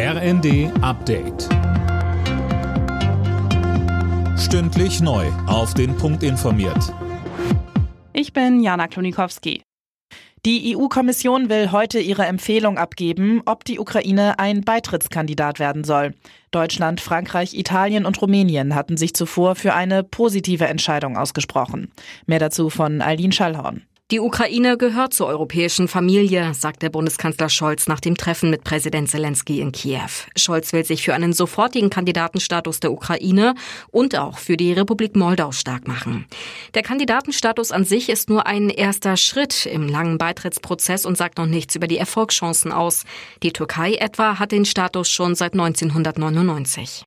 RND Update. Stündlich neu. Auf den Punkt informiert. Ich bin Jana Klonikowski. Die EU-Kommission will heute ihre Empfehlung abgeben, ob die Ukraine ein Beitrittskandidat werden soll. Deutschland, Frankreich, Italien und Rumänien hatten sich zuvor für eine positive Entscheidung ausgesprochen. Mehr dazu von Eileen Schallhorn. Die Ukraine gehört zur europäischen Familie, sagt der Bundeskanzler Scholz nach dem Treffen mit Präsident Zelensky in Kiew. Scholz will sich für einen sofortigen Kandidatenstatus der Ukraine und auch für die Republik Moldau stark machen. Der Kandidatenstatus an sich ist nur ein erster Schritt im langen Beitrittsprozess und sagt noch nichts über die Erfolgschancen aus. Die Türkei etwa hat den Status schon seit 1999.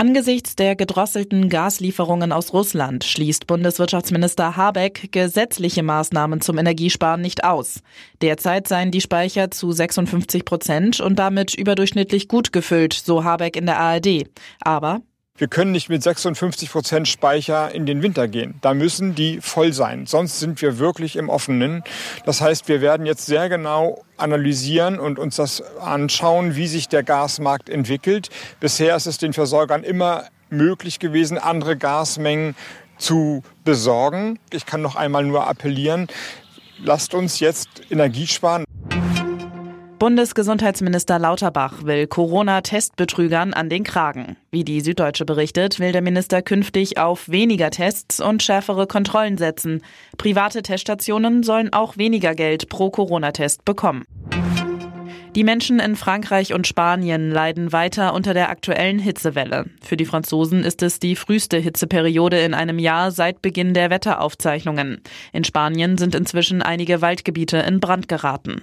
Angesichts der gedrosselten Gaslieferungen aus Russland schließt Bundeswirtschaftsminister Habeck gesetzliche Maßnahmen zum Energiesparen nicht aus. Derzeit seien die Speicher zu 56 Prozent und damit überdurchschnittlich gut gefüllt, so Habeck in der ARD. Aber wir können nicht mit 56 Prozent Speicher in den Winter gehen. Da müssen die voll sein. Sonst sind wir wirklich im Offenen. Das heißt, wir werden jetzt sehr genau analysieren und uns das anschauen, wie sich der Gasmarkt entwickelt. Bisher ist es den Versorgern immer möglich gewesen, andere Gasmengen zu besorgen. Ich kann noch einmal nur appellieren, lasst uns jetzt Energie sparen. Bundesgesundheitsminister Lauterbach will Corona-Testbetrügern an den Kragen. Wie die Süddeutsche berichtet, will der Minister künftig auf weniger Tests und schärfere Kontrollen setzen. Private Teststationen sollen auch weniger Geld pro Corona-Test bekommen. Die Menschen in Frankreich und Spanien leiden weiter unter der aktuellen Hitzewelle. Für die Franzosen ist es die früheste Hitzeperiode in einem Jahr seit Beginn der Wetteraufzeichnungen. In Spanien sind inzwischen einige Waldgebiete in Brand geraten.